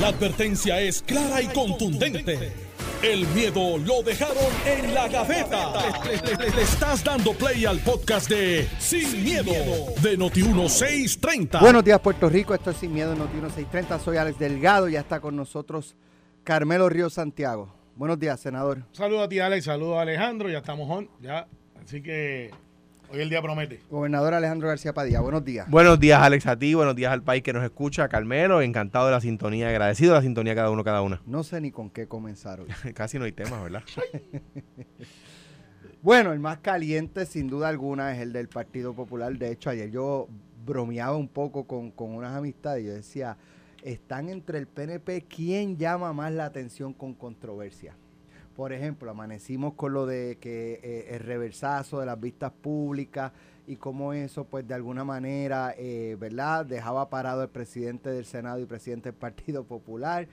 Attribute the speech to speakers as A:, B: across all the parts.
A: La advertencia es clara y contundente. El miedo lo dejaron en la gaveta. Le, le- le estás dando play al podcast de Sin, miedo, de Noti1630.
B: Buenos días, Puerto Rico. Esto es Sin Miedo en Noti 1630. Soy Alex Delgado. Ya está con nosotros Carmelo Río Santiago. Buenos días, senador.
C: Saludos a ti, Alex. Saludos a Alejandro. Ya estamos on. Ya. Así que hoy el día promete.
B: Gobernador Alejandro García Padilla. Buenos días.
D: Buenos días, Alex, a ti. Buenos días al país que nos escucha. Carmelo, encantado de la sintonía. Agradecido de la sintonía cada uno, cada una.
B: No sé ni con qué comenzar hoy.
D: Casi no hay temas, ¿verdad?
B: Bueno, el más caliente, sin duda alguna, es el del Partido Popular. De hecho, ayer yo bromeaba un poco con, con unas amistades. y Yo decía, están entre el PNP, ¿quién llama más la atención con controversia? Por ejemplo, amanecimos con lo de que eh, el reversazo de las vistas públicas y cómo eso, pues de alguna manera, eh, ¿verdad? Dejaba parado el presidente del Senado y presidente del Partido Popular.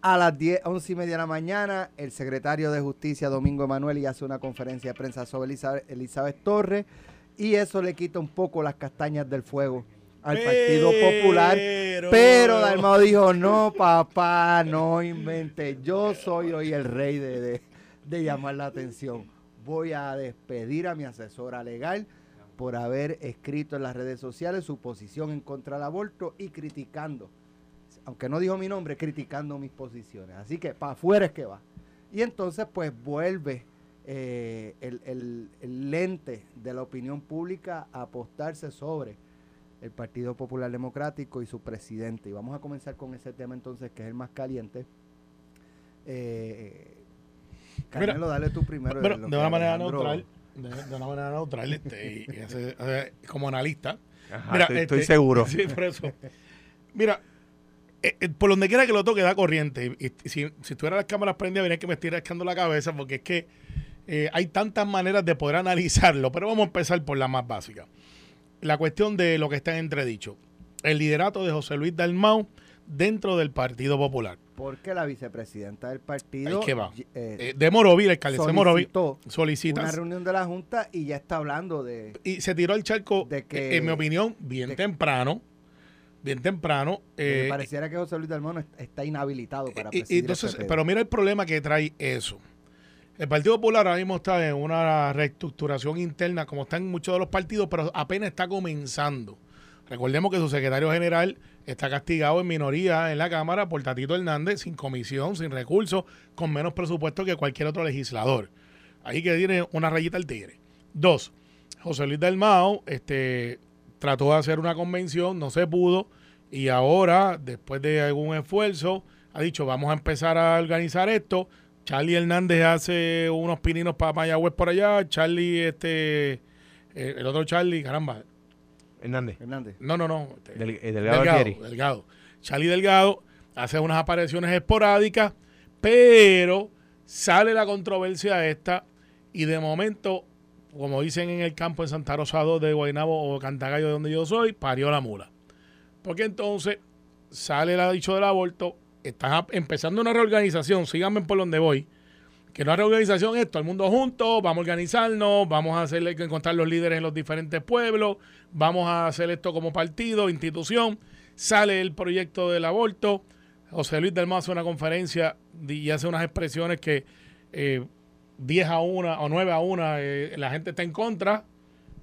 B: A las 10, 11 y media de la mañana, el secretario de Justicia, Domingo Emanuel, y hace una conferencia de prensa sobre Elizabeth, Elizabeth Torres, y eso le quita un poco las castañas del fuego al Partido Popular. Pero Dalmao dijo, no, papá, no invente. Yo soy hoy el rey de, de- de llamar la atención. Voy a despedir a mi asesora legal por haber escrito en las redes sociales su posición en contra del aborto y criticando, aunque no dijo mi nombre, criticando mis posiciones. Así que para afuera es que va. Y entonces pues vuelve eh, el, el- el lente de la opinión pública a apostarse sobre el Partido Popular Democrático y su presidente. Y vamos a comenzar con ese tema entonces, que es el más caliente. Eh, Carmelo, dale tú primero.
C: De una manera
B: Alejandro-
C: neutral. De, de una manera neutral. Este, y- y ese- eh, como analista.
D: Ajá,
C: Mira,
D: estoy,
C: este,
D: estoy seguro.
C: Sí, por eso. Mira, eh, eh, por donde quiera que lo toque da corriente. Y, y si, si tuviera las cámaras prendidas, venía que me estoy rascando la cabeza porque es que eh, hay tantas maneras de poder analizarlo. Pero vamos a empezar por la más básica. La cuestión de lo que está en entredicho. El liderato de José Luis Dalmau dentro del Partido Popular.
B: Porque la vicepresidenta del partido
C: que va.
B: eh,
C: Eh, de Morovi, el alcalde de solicita
B: una reunión de la Junta y ya está hablando de...
C: y se tiró el charco,
B: De que-
C: eh, en mi opinión, bien
B: de-
C: temprano. Bien temprano. eh,
B: pareciera que José Luis Dalmón está inhabilitado para
C: y- y
B: presidir
C: entonces,
B: el PP.
C: pero mira el problema que trae eso. El Partido Popular ahora mismo está en una reestructuración interna, como están muchos de los partidos, pero apenas está comenzando. Recordemos que su secretario general está castigado en minoría en la Cámara por Tatito Hernández, sin comisión, sin recursos, con menos presupuesto que cualquier otro legislador. Ahí que tiene una rayita al tigre. Dos, José Luis Dalmao este, trató de hacer una convención, no se pudo, y ahora, después de algún esfuerzo, ha dicho, vamos a empezar a organizar esto. Charlie Hernández hace unos pininos para Mayagüez por allá. Charlie, este, eh, el otro Charlie, caramba.
D: Hernández.
B: Hernández.
C: No, no, no. este,
D: Del- eh, Delgado
C: Delgado. Delgado. Charlie Delgado hace unas apariciones esporádicas, pero sale la controversia esta y de momento, como dicen en el campo en Santa Rosa 2 de Guaynabo o Cantagallo de donde yo soy, parió la mula. Porque entonces sale el dicho del aborto, están empezando una reorganización, síganme por donde voy, que una reorganización es todo el mundo junto, vamos a organizarnos, vamos a hacerle encontrar los líderes en los diferentes pueblos, vamos a hacer esto como partido, institución, sale el proyecto del aborto, José Luis del hace una conferencia y hace unas expresiones que eh, 10 a 1 o 9 a 1 eh, la gente está en contra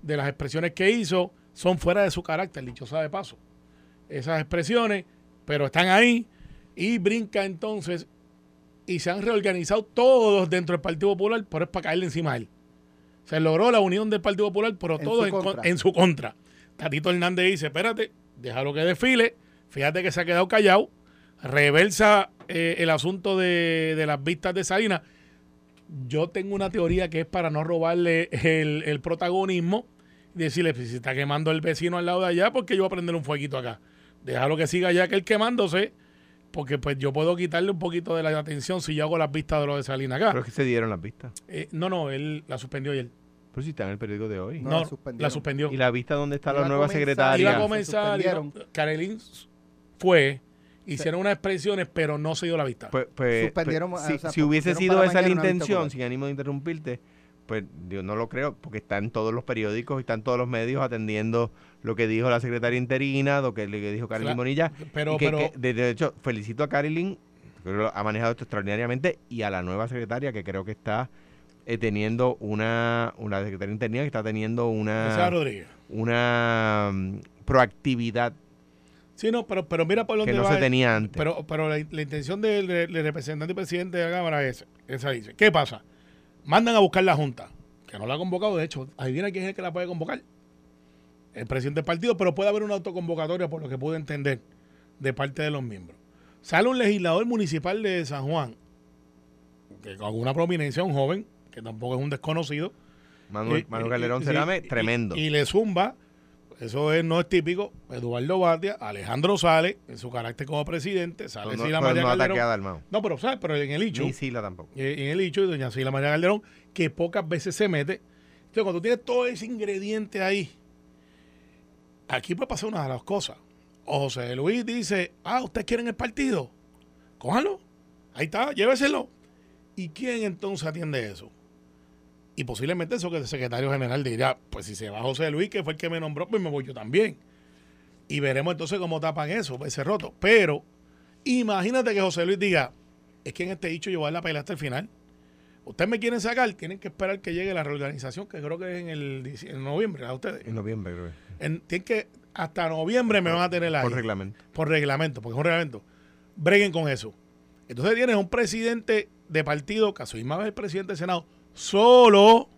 C: de las expresiones que hizo, son fuera de su carácter, dicho sea de paso. Esas expresiones, pero están ahí y brinca entonces y se han reorganizado todos dentro del Partido Popular, pero es para caerle encima a él. Se logró la unión del Partido Popular, pero
B: En
C: todo
B: su
C: en, su contra. Tatito Hernández dice, espérate, déjalo que desfile, fíjate que se ha quedado callado, reversa eh, el asunto de, de las vistas de Salinas. Yo tengo una teoría que es para no robarle el, el protagonismo y decirle, "Pues, si está quemando el vecino al lado de allá, porque yo voy a prender un fueguito acá. Déjalo que siga ya que él quemándose, porque pues yo puedo quitarle un poquito de la atención si yo hago las vistas de lo de Salinas acá.
D: Pero es que se dieron las vistas.
C: Eh, no, no, él la suspendió ayer.
D: Pero si está en el periódico de hoy.
B: No,
C: No,
B: la
C: suspendió.
D: Y la vista donde está
B: Iba
D: la nueva
B: comenzar-
D: secretaria.
C: Iba a comenzar, iba- fue, hicieron unas expresiones, pero no se dio la vista.
D: Pues, pues,
B: Suspendieron,
D: pues,
B: o
D: si,
B: sea,
D: si hubiese sido esa la intención, sin ánimo de interrumpirte, Pues yo no lo creo, porque está en todos los periódicos y está en todos los medios atendiendo lo que dijo la secretaria interina, lo que, le dijo Carilyn Bonilla.
C: pero-
D: que-
C: pero-
D: que, de, hecho, felicito a Carilyn, que lo ha manejado esto extraordinariamente, y a la nueva secretaria que creo que está eh, teniendo una, una secretaria interina que está teniendo
C: Esa
D: una,
C: Rodríguez.
D: una mm, proactividad
C: Sí, no, pero, pero mira por dónde
D: que no
C: va.
D: se tenía antes.
C: Pero, pero la, la intención del, del representante y presidente de la Cámara es esa dice. ¿Qué pasa? Mandan a buscar la Junta, que no la ha convocado, de hecho, adivina quién es el que la puede convocar. El presidente del partido, pero puede haber una autoconvocatoria, por lo que pude entender, de parte de los miembros. Sale un legislador municipal de San Juan, que con alguna prominencia, un joven, que tampoco es un desconocido,
D: Manuel,
C: y-
D: Manuel
C: y-
D: Calderón
C: y-
D: Cerame,
C: y-
D: tremendo.
C: Y, le zumba, eso es, no es típico, Eduardo Batia, Alejandro sale, en su carácter como presidente, sale
D: no,
C: Sila
D: pero
C: María
D: no
C: Calderón. No, pero ¿sabes? Pero en el hecho,
D: Ni Sila tampoco.
C: eh, en el hecho, y doña Sila María Calderón, que pocas veces se mete. Entonces, cuando tienes todo ese ingrediente ahí, aquí puede pasar una de las cosas. O José Luis dice, ah, ¿ustedes quieren el partido? Cójanlo. Ahí está, lléveselo. ¿Y quién entonces atiende eso? Y posiblemente eso que el secretario general dirá, pues si se va José Luis, que fue el que me nombró, pues me voy yo también. Y veremos entonces cómo tapan eso, ese roto. Pero imagínate que José Luis diga, es que en este dicho yo voy a la pelea hasta el final. Ustedes me quieren sacar, tienen que esperar que llegue la reorganización, que creo que es en el en noviembre, a ustedes.
D: En noviembre, creo. que.
C: En- tienen que, hasta noviembre me van a tener ahí
D: Por reglamento.
C: por reglamento, porque es un reglamento. Breguen con eso. Entonces tienes un presidente de partido, caso misma vez el presidente del Senado, solo,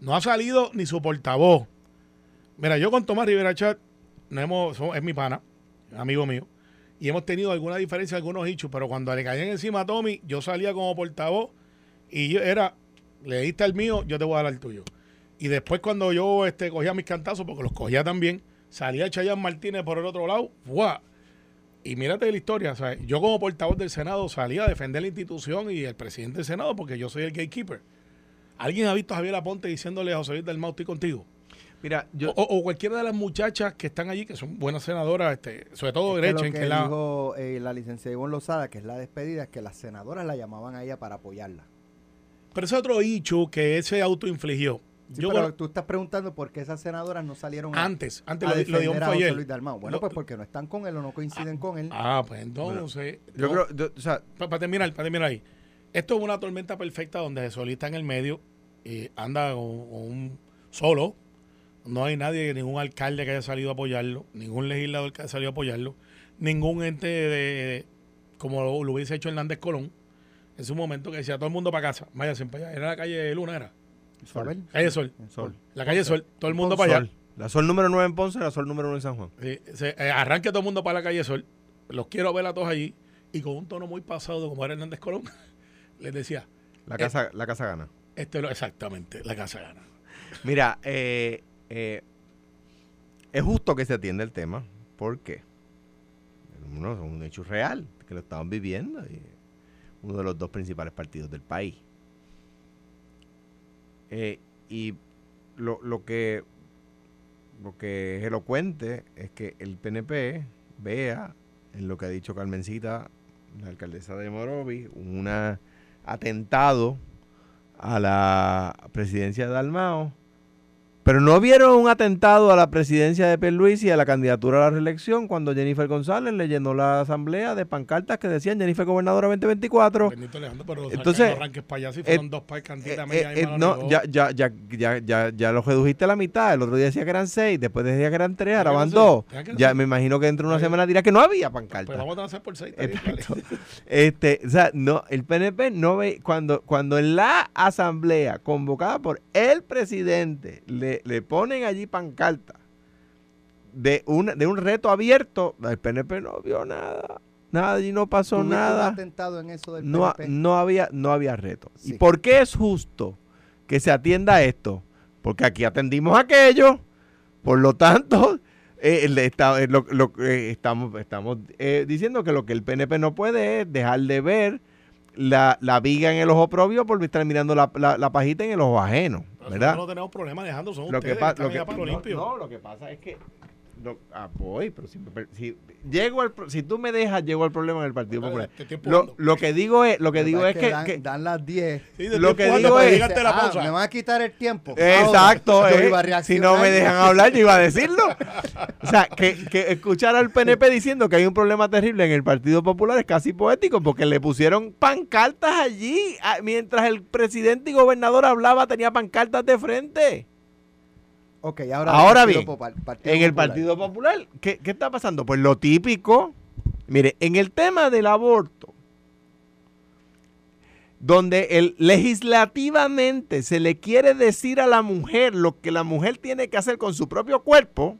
C: no ha salido ni su portavoz. Mira, yo con Tomás Rivera Chat, no hemos, es mi pana, amigo mío, y hemos tenido alguna diferencia, algunos hechos, pero cuando le caían encima a Tommy, yo salía como portavoz y yo era, le diste al mío, yo te voy a dar al tuyo. Y después cuando yo este, cogía mis cantazos, porque los cogía también, salía Chayanne Martínez por el otro lado, ¡fua! Y mírate la historia, ¿sabes? yo como portavoz del Senado salía a defender la institución y el presidente del Senado porque yo soy el gatekeeper. ¿Alguien ha visto a Javier Aponte diciéndole a José Luis del Mau, estoy contigo?
D: Mira, yo.
C: O, o cualquiera de las muchachas que están allí, que son buenas senadoras, este, sobre todo
B: Es que
C: derecha,
B: lo
C: en
B: que
C: la...
B: dijo eh, la licenciada Ivonne Lozada, que es la despedida, es que las senadoras la llamaban a ella para apoyarla.
C: Pero ese otro dicho que él se autoinfligió.
B: Sí,
C: yo
B: pero tú estás preguntando por qué esas senadoras no salieron a,
C: antes, antes
B: a
C: lo, di- lo dijo.
B: Luis Dalmau. Bueno,
C: Lo-
B: pues porque no están con él o no coinciden con él.
C: Ah, pues entonces...
D: yo
C: no.
D: creo. yo- o sea,
C: para terminar, para terminar ahí. Esto es una tormenta perfecta donde Jesús está en el medio y anda con, con un solo. No hay nadie, ningún alcalde que haya salido a apoyarlo, ningún legislador que haya salido a apoyarlo, ningún ente de, como lo, lo hubiese hecho Hernández Colón en su momento que decía todo el mundo para casa, váyanse para allá. Era la calle Luna, era.
B: Isabel.
C: Calle Sol.
D: Sol.
C: La calle Sol, todo el mundo para allá.
D: Sol. La Sol número 9 en Ponce, la Sol número 1 en San Juan.
C: Sí, se- eh, arranque todo el mundo para la calle Sol. Los quiero ver a todos allí. Y con un tono muy pasado, como era Hernández Colón, les decía,
D: La casa, la casa gana.
C: este lo, exactamente, la casa gana.
D: Mira, eh, eh, es justo que se atienda el tema. ¿Por qué? Uno, es un hecho real, que lo estaban viviendo. Y uno de los dos principales partidos del país. Eh, y lo, lo que lo que es elocuente es que el PNP vea en lo que ha dicho Carmencita, la alcaldesa de Morovi, un atentado a la presidencia de Dalmao, pero no vieron un atentado a la presidencia de Pierluisi y a la candidatura a la reelección cuando Jennifer González le llenó la asamblea de pancartas que decían Jennifer gobernadora 2024.
C: Bendito Alejandro, pero
D: Entonces,
C: arranques para allá si fueron
D: eh,
C: dos
D: Eh, eh,
C: media
D: eh, no, ya, ya, ya, ya, ya, ya lo redujiste a la mitad. El otro día decía que eran seis, después decía que eran tres, ahora van dos.
C: ya
D: me imagino que dentro de una semana dirá que no había
C: Pues
D: pancartas.
C: vamos a hacer por seis. vale.
D: Este, o sea, no, el PNP no ve, cuando, cuando en la asamblea convocada por el presidente le, le ponen allí pancarta de un, de un reto abierto, el PNP no vio nada, nada allí no pasó
B: ¿Tuviste un
D: nada,
B: en eso del
D: no,
B: PNP?
D: no había, no había reto. ¿Y por qué es justo que se atienda esto? Porque aquí atendimos aquello, por lo tanto, eh, está- eh, lo- lo- eh, estamos, estamos diciendo que lo que el PNP no puede es dejar de ver la, la viga en el ojo propio por estar mirando la, la- la pajita en el ojo ajeno, ¿verdad?
C: no tenemos problema dejando, son
D: Lo que,
C: ustedes
D: pa-
C: que
D: lo que- no, no, lo que pasa es que No, ah, voy, pero si, si llego al, si tú me dejas, llego al problema en el Partido
C: Bueno,
D: Popular.
C: te estoy
D: Lo, lo que digo es, lo que digo
B: que
D: es que,
B: dan,
D: que-
B: dan las 10.
C: Sí,
D: lo que digo es-
C: la
B: Ah, me van a quitar el tiempo.
D: Exacto,
B: Ahora, yo
D: eh.
B: iba a
D: si no me dejan hablar, yo iba a decirlo. O sea, que, que escuchar al PNP diciendo que hay un problema terrible en el Partido Popular es casi poético, porque le pusieron pancartas allí. ah, Mientras el presidente y gobernador hablaba, tenía pancartas de frente.
B: Ok, ahora,
D: bien, En el
B: Popular.
D: Partido Popular, ¿qué, qué está pasando? Pues lo típico, mire, en el tema del aborto, donde el, legislativamente se le quiere decir a la mujer lo que la mujer tiene que hacer con su propio cuerpo,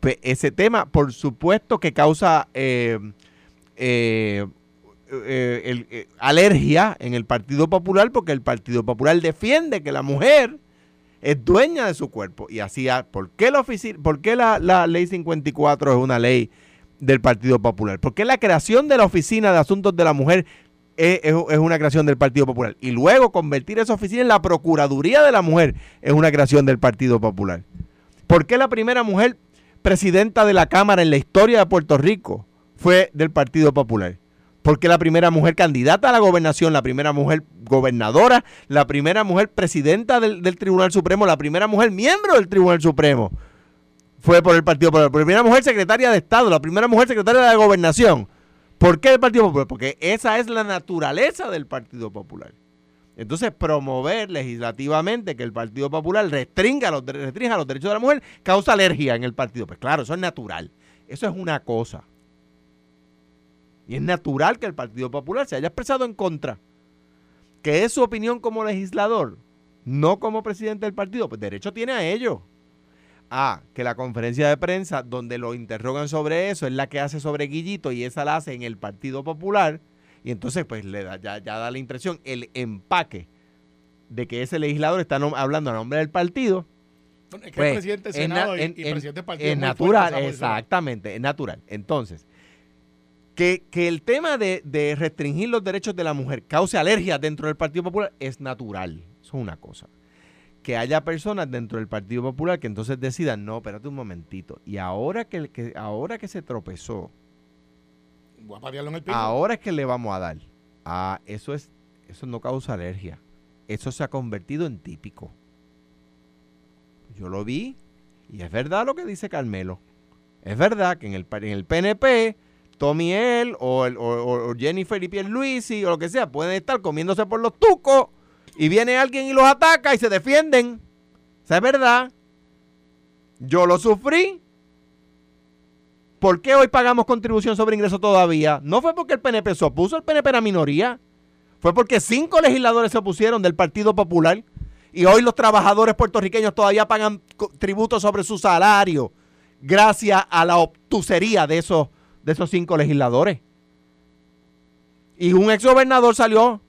D: pues ese tema, por supuesto que causa eh, eh, eh, el- eh, alergia en el Partido Popular, porque el Partido Popular defiende que la mujer es dueña de su cuerpo. Y así, ah, ¿por qué la, por qué la, la ley 54 es una ley del Partido Popular? ¿Por qué la creación de la Oficina de Asuntos de la Mujer es- es una creación del Partido Popular? Y luego convertir esa oficina en la Procuraduría de la Mujer es una creación del Partido Popular. ¿Por qué la primera mujer presidenta de la Cámara en la historia de Puerto Rico fue del Partido Popular? ¿Por qué la primera mujer candidata a la gobernación, la primera mujer gobernadora, la primera mujer presidenta del, Tribunal Supremo, la primera mujer miembro del Tribunal Supremo? Fue por el Partido Popular. La primera mujer secretaria de Estado, la primera mujer secretaria de la gobernación. ¿Por qué el Partido Popular? Porque esa es la naturaleza del Partido Popular. Entonces, promover legislativamente que el Partido Popular restringa los, restrinja los derechos de la mujer causa alergia en el partido. Pues claro, eso es natural. Eso es una cosa. Y es natural que el Partido Popular se haya expresado en contra. Que es su opinión como legislador, no como presidente del partido. Pues derecho tiene a ello. Ah, que la conferencia de prensa donde lo interrogan sobre eso es la que hace sobre Guillito y esa la hace en el Partido Popular. Y entonces, pues le da, ya, ya da la impresión, el empaque de que ese legislador está hablando a nombre del partido.
C: Bueno, es que
D: Pues,
C: el presidente del Senado y,
D: en-
C: y
D: en-
C: presidente del partido
D: es
C: fuerte
D: natural, exactamente, es natural. Entonces, que, que el tema de, de restringir los derechos de la mujer cause alergia dentro del Partido Popular es natural. Eso es una cosa. Que haya personas dentro del Partido Popular que entonces decidan, no, espérate un momentito. Y ahora que, que- ahora que se tropezó,
C: Voy a en el
D: ahora es que le vamos a dar. Ah, eso es, eso no causa alergia. Eso se ha convertido en típico. Yo lo vi y es verdad lo que dice Carmelo. Es verdad que en el, en el PNP, Tommy él o, el- o- o- o Jennifer y Pierluisi o lo que sea pueden estar comiéndose por los tucos y viene alguien y los ataca y se defienden. Esa es verdad. Yo lo sufrí. ¿Por qué hoy pagamos contribución sobre ingreso todavía? No fue porque el PNP se opuso, el PNP era minoría. Fue porque cinco legisladores se opusieron del Partido Popular y hoy los trabajadores puertorriqueños todavía pagan tributo sobre su salario gracias a la obtusería de esos, de esos cinco legisladores. Y un exgobernador salió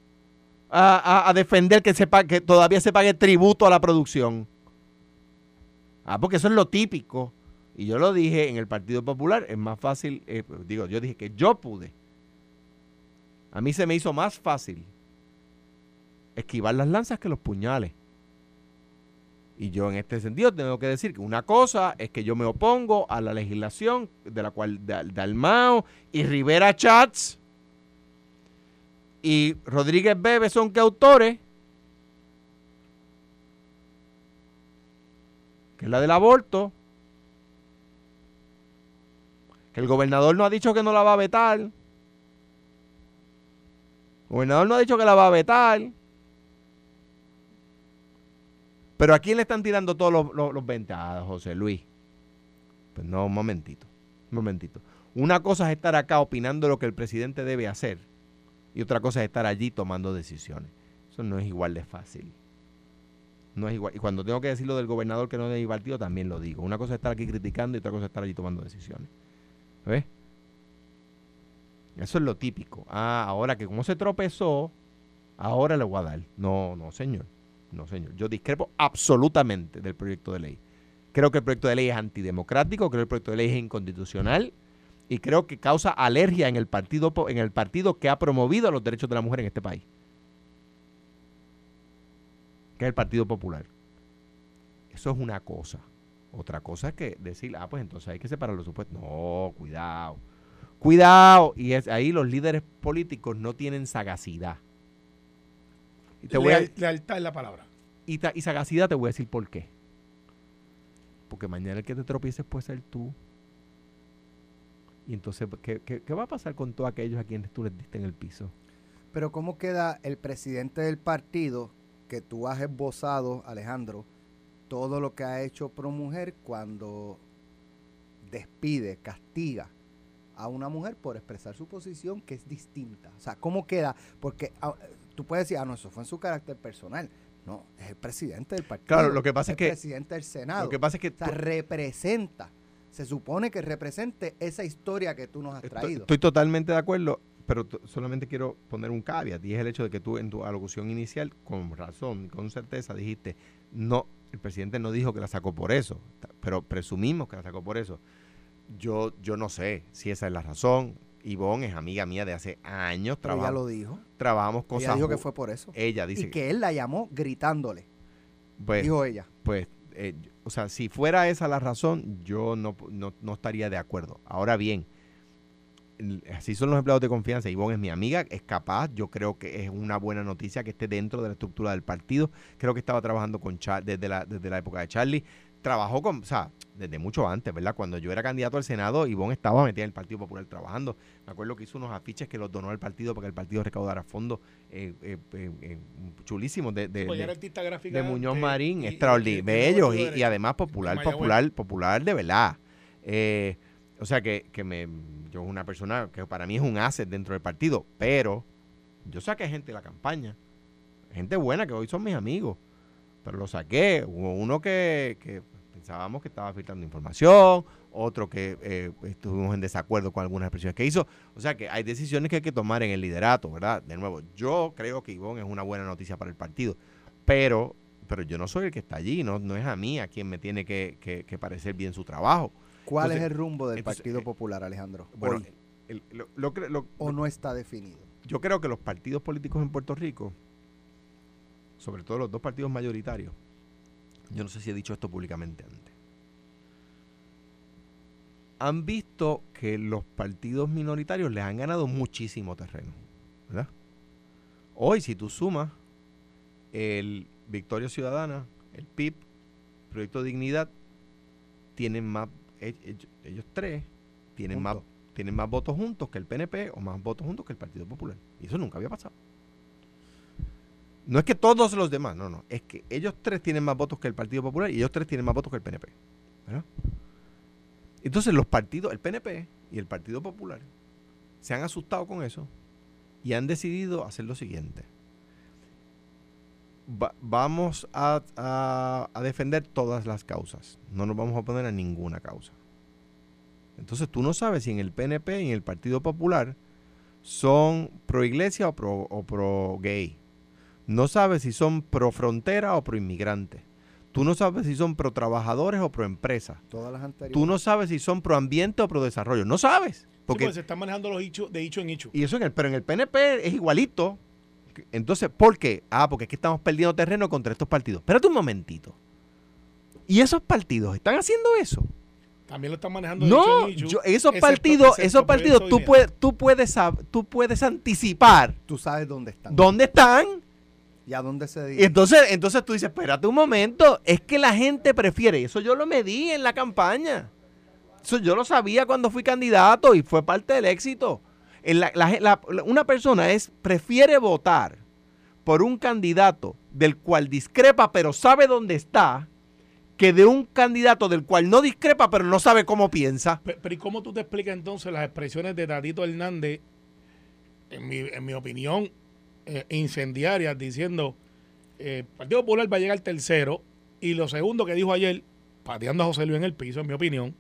D: a, a- defender que, que todavía se pague tributo a la producción. Ah, porque eso es lo típico. Y yo lo dije en el Partido Popular, es más fácil, eh, digo, yo dije que yo pude. A mí se me hizo más fácil esquivar las lanzas que los puñales. Y yo en este sentido tengo que decir que una cosa es que yo me opongo a la legislación de la cual Dal- Dalmao y Rivera Chats y Rodríguez Bebe son coautores, que es la del aborto, que el gobernador no ha dicho que no la va a vetar. El gobernador no ha dicho que la va a vetar. Pero ¿a quién le están tirando todos los, los, José Luis? Pues no, un momentito. Un momentito. Una cosa es estar acá opinando lo que el presidente debe hacer. Y otra cosa es estar allí tomando decisiones. Eso no es igual de fácil. No es igual. Y cuando tengo que decir lo del gobernador que no es de mi partido, también lo digo. Una cosa es estar aquí criticando y otra cosa es estar allí tomando decisiones. ¿Ves? Eso es lo típico. Ah, ahora que como se tropezó, ahora le voy a dar. No, no, señor. No, señor. Yo discrepo absolutamente del proyecto de ley. Creo que el proyecto de ley es antidemocrático, creo que el proyecto de ley es inconstitucional y creo que causa alergia en el partido en el partido que ha promovido los derechos de la mujer en este país. Que es el Partido Popular. Eso es una cosa. Otra cosa es que decir, ah, pues entonces hay que separar los supuestos. No, cuidado. Cuidado. Y es, ahí los líderes políticos no tienen sagacidad.
C: Y te voy a, lealtad es la palabra.
D: Y, y sagacidad te voy a decir por qué. Porque mañana el que te tropieces puede ser tú. Y entonces, ¿qué, qué, va a pasar con todos aquellos a quienes tú les diste en el piso?
B: Pero ¿cómo queda el presidente del partido que tú has esbozado, Alejandro, todo lo que ha hecho Pro Mujer cuando despide, castiga a una mujer por expresar su posición que es distinta? O sea, ¿cómo queda? Porque ah, tú puedes decir, ah, no, eso fue en su carácter personal. No, es el presidente del partido.
D: Claro, lo que pasa es, que.
B: El presidente del Senado.
D: Lo que pasa es que.
B: O sea, representa. Se supone que represente esa historia que tú nos has traído.
D: Estoy, totalmente de acuerdo, pero solamente quiero poner un caveat y es el hecho de que tú en tu alocución inicial, con razón, con certeza, dijiste, no, el presidente no dijo que la sacó por eso, pero presumimos que la sacó por eso. Yo, yo no sé si esa es la razón. Ivonne es amiga mía de hace años.
B: ella lo dijo.
D: Trabajamos cosas.
B: Ella dijo que fue por eso.
D: Ella dice.
B: Y que él la llamó gritándole.
D: Pues,
B: dijo ella.
D: Pues, eh, o sea, si fuera esa la razón, yo no, no, estaría de acuerdo. Ahora bien, así son los empleados de confianza. Ivonne es mi amiga, es capaz. Yo creo que es una buena noticia que esté dentro de la estructura del partido. Creo que estaba trabajando con desde, la, desde la época de Charlie trabajó con, o sea, desde mucho antes, ¿verdad? Cuando yo era candidato al Senado, Ivonne estaba metida en el Partido Popular trabajando. Me acuerdo que hizo unos afiches que los donó al partido para que el partido recaudara fondos eh, eh, eh, chulísimos de, de, de, Muñoz Marín, extraordinario, bellos y, además popular, popular, popular de verdad. o sea que, que me, yo una persona que para mí es un asset dentro del partido, pero yo saqué gente de la campaña, gente buena que hoy son mis amigos pero lo saqué. Hubo uno que, pensábamos que estaba filtrando información, otro que eh, estuvimos en desacuerdo con algunas expresiones que hizo. O sea que hay decisiones que hay que tomar en el liderato, ¿verdad? De nuevo, yo creo que Ivonne es una buena noticia para el partido, pero, pero yo no soy el que está allí, no, no es a mí a quien me tiene que, parecer bien su trabajo.
B: ¿Cuál es el rumbo del Partido eh, Popular, Alejandro?
D: Bueno,
B: ¿O no está definido?
D: Yo creo que los partidos políticos en Puerto Rico sobre todo los dos partidos mayoritarios, yo no sé si he dicho esto públicamente antes, han visto que los partidos minoritarios les han ganado muchísimo terreno. ¿verdad? Hoy, si tú sumas el Victoria Ciudadana, el PIB, Proyecto Dignidad, tienen más, e, ellos, tres, tienen más, tienen más votos juntos que el PNP o más votos juntos que el Partido Popular. Y eso nunca había pasado. No es que todos los demás, no, no. Es que ellos tres tienen más votos que el Partido Popular y ellos tres tienen más votos que el PNP. Entonces los partidos, el PNP y el Partido Popular, se han asustado con eso y han decidido hacer lo siguiente. vamos a, defender todas las causas. No nos vamos a oponer a ninguna causa. Entonces tú no sabes si en el PNP y en el Partido Popular son pro iglesia o pro, o pro gay. No sabes si son pro frontera o pro inmigrante. Tú no sabes si son pro trabajadores o pro empresa.
B: Todas las anteriores.
D: Tú no sabes si son pro ambiente o pro desarrollo. No sabes.
C: Porque se están manejando los hechos de hecho en hecho.
D: Y eso en el, pero en el PNP es igualito. Entonces, ¿por qué? Ah, porque es que estamos perdiendo terreno contra estos partidos. Espérate un momentito. ¿Y esos partidos están haciendo eso?
C: También lo están manejando.
D: No, yo, esos partidos, esos partidos, tú puedes, tú puedes, tú puedes anticipar.
B: Tú sabes dónde están.
D: ¿Dónde están?
B: ¿Y a dónde se
D: dirige? Entonces, entonces tú dices, espérate un momento, es que la gente prefiere, eso yo lo medí en la campaña. Eso yo lo sabía cuando fui candidato y fue parte del éxito. una persona es, prefiere votar por un candidato del cual discrepa pero sabe dónde está, que de un candidato del cual no discrepa pero no sabe cómo piensa.
C: Pero, ¿y cómo tú te explicas entonces las expresiones de Tatito Hernández? En mi, en mi opinión, eh, incendiarias diciendo eh, Partido Popular va a llegar tercero y lo segundo que dijo ayer, pateando a José Luis en el piso, en mi opinión,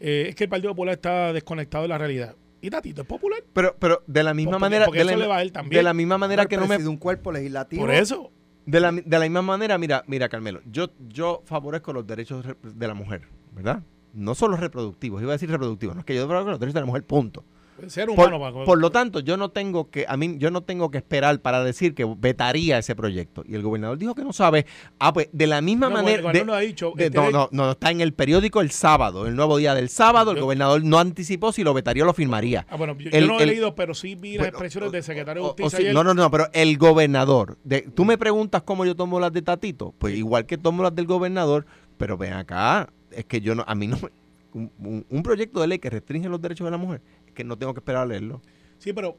C: eh, es que el Partido Popular está desconectado de la realidad. Y Tatito es popular.
D: Pero, pero de la misma manera.
C: de, la,
D: de la misma manera que no me.
B: un cuerpo legislativo.
C: Por eso.
D: De la, de la misma manera, mira, mira, Carmelo, yo, yo favorezco los derechos de la mujer, ¿verdad? No solo reproductivos, iba a decir reproductivos, no es que yo favorezco los derechos de la mujer, punto.
C: Ser
D: Por,
C: humano para-
D: por lo tanto, yo no tengo que a mí yo no tengo que esperar para decir que vetaría ese proyecto. Y el gobernador dijo que no sabe. Ah, pues de la misma
C: No, el
D: manera
C: gobernador
D: de-
C: no ha dicho,
D: de-
C: este
D: no, no, no, está en el periódico el sábado, el nuevo día del sábado, el gobernador no anticipó si lo vetaría o lo firmaría.
C: Ah, bueno, yo,
D: El-
C: yo no he
D: el-
C: leído, pero sí vi las
D: Bueno,
C: expresiones del secretario de Justicia
D: sí,
C: ayer.
D: no, no, no, pero el gobernador. De, Tú me preguntas cómo yo tomo las de Tatito. Pues igual que tomo las del gobernador, pero ven acá, es que yo no, a mí no un, un- proyecto de ley que restringe los derechos de la mujer, que no tengo que esperar a leerlo.
C: Sí, pero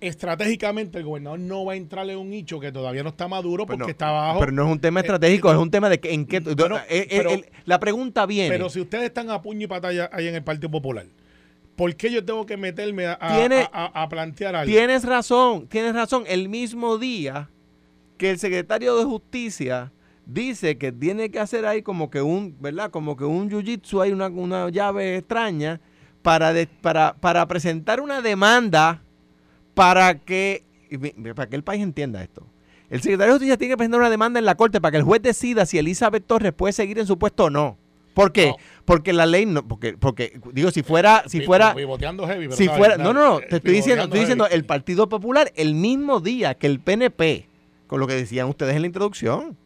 C: estratégicamente el gobernador no va a entrarle un nicho que todavía no está maduro porque
D: Bueno,
C: está abajo.
D: Pero no es un tema
C: Eh,
D: estratégico, es un tema de que, en qué. Eh, eh,
C: pero-
D: el- la pregunta viene.
C: Pero si ustedes están a puño y patalla ahí en el Partido Popular, ¿por qué yo tengo que meterme a, a-
D: Tiene-
C: a- a- a plantear algo?
D: Tienes razón, tienes razón. El mismo día que el secretario de Justicia dice que tiene que hacer ahí como que un, ¿verdad? Como que un jiu-jitsu, hay una, una llave extraña para, de- para, para presentar una demanda para que, para que el país entienda esto. El secretario de Justicia tiene que presentar una demanda en la corte para que el juez decida si Elizabeth Torres puede seguir en su puesto o no. ¿Por qué?
C: No.
D: Porque la ley no, porque, porque digo, si fuera, si fuera,
C: pivoteando heavy, pero
D: si
C: está
D: fuera, no, no, no, te estoy diciendo, estoy diciendo
C: heavy.
D: el Partido Popular el mismo día que el PNP, con lo que decían ustedes en la introducción.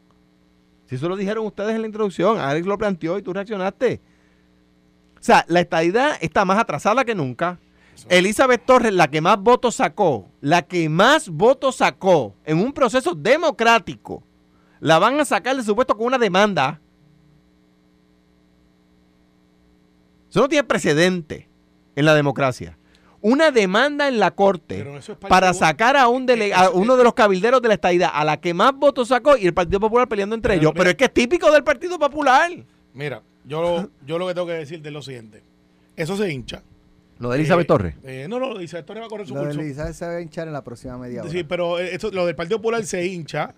D: Si eso lo dijeron ustedes en la introducción, Alex lo planteó y tú reaccionaste. O sea, la estadidad está más atrasada que nunca. Elizabeth Torres, la que más votos sacó, la que más votos sacó en un proceso democrático, la van a sacar de su puesto con una demanda. Eso no tiene precedente en la democracia. Una demanda en la corte
C: es
D: para sacar a, un dele- a
C: Eso-
D: uno de los cabilderos de la estadidad, a la que más votos sacó y el Partido Popular peleando entre
C: Pero
D: ellos.
C: mira-
D: Pero es que es típico del Partido Popular.
C: Mira, yo, yo lo que tengo que decirte es lo siguiente. Eso se hincha.
D: Lo de Elizabeth
C: Eh,
D: Torres.
C: eh, no, no, Elizabeth Torres va a correr su
B: Lo de. Elizabeth se va a hinchar en la próxima media hora.
C: Sí, pero eh, esto, lo del Partido Popular se hincha.